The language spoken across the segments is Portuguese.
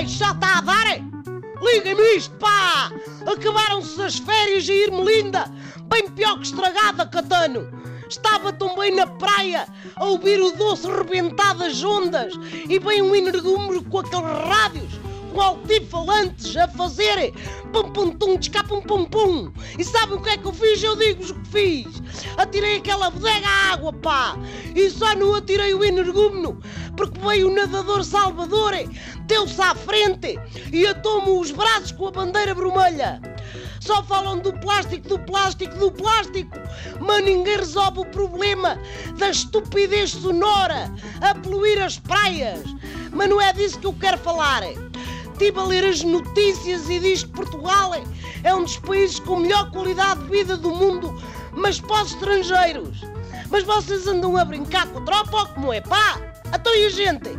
Já está a dar, Liga-me isto, pá! Acabaram-se as férias e Irmelinda, bem pior que estragada, Catano. Estava tão bem na praia, a ouvir o doce rebentar das ondas e bem um energúmero com aqueles rádios, com altifalantes a fazerem pum pum tum, tchá pum pum pum. E sabem o que é que eu fiz? Eu digo-vos o que fiz. Atirei aquela bodega à água, pá! E só não atirei o energúmeno, porque veio o nadador Salvador, deu-se à frente e atou-me os braços com a bandeira vermelha. Só falam do plástico, do plástico, do plástico, mas ninguém resolve o problema da estupidez sonora a poluir as praias. Mas não é disso que eu quero falar. Estive a ler as notícias e diz que Portugal é um dos países com melhor qualidade de vida do mundo, mas para os estrangeiros. Mas vocês andam a brincar com a tropa ou como é? Pá! Então e a gente?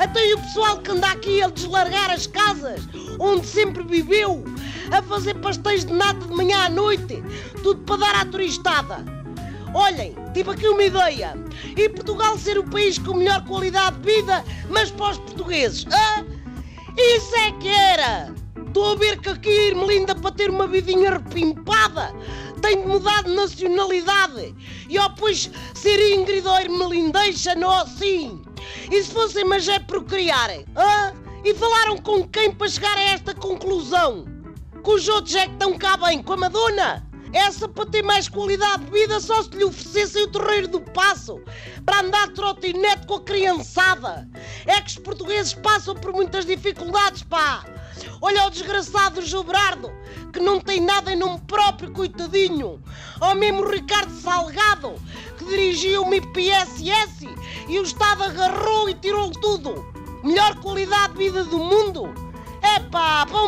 Então e o pessoal que anda aqui a deslargar as casas onde sempre viveu, a fazer pastéis de nata de manhã à noite, tudo para dar à turistada? Olhem, tive aqui uma ideia. E Portugal ser o país com melhor qualidade de vida, mas para os portugueses. Ah? Isso é que era! Estou a ver que aqui Irmelinda para ter uma vidinha repimpada tem de mudar de nacionalidade e ó pois ser Ingrid ou Irmelindeixa não assim. E se fossem mas é procriarem? Ah? E falaram com quem para chegar a esta conclusão? Com os outros é que estão cá bem, com a Madonna? Essa para ter mais qualidade de vida só se lhe oferecessem o terreiro do passo para andar de trotinete com a criançada. É que os portugueses passam por muitas dificuldades, pá. Olha o desgraçado Gilberardo, que não tem nada em nome próprio, coitadinho. Ou mesmo Ricardo Salgado, que dirigia uma IPSS e o Estado agarrou e tirou tudo. Melhor qualidade de vida do mundo.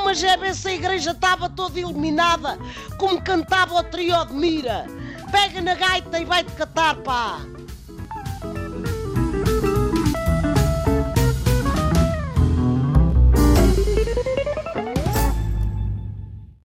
Mas é ver se a igreja estava toda iluminada, como cantava o trio de mira. Pega na gaita e vai-te catar, pá.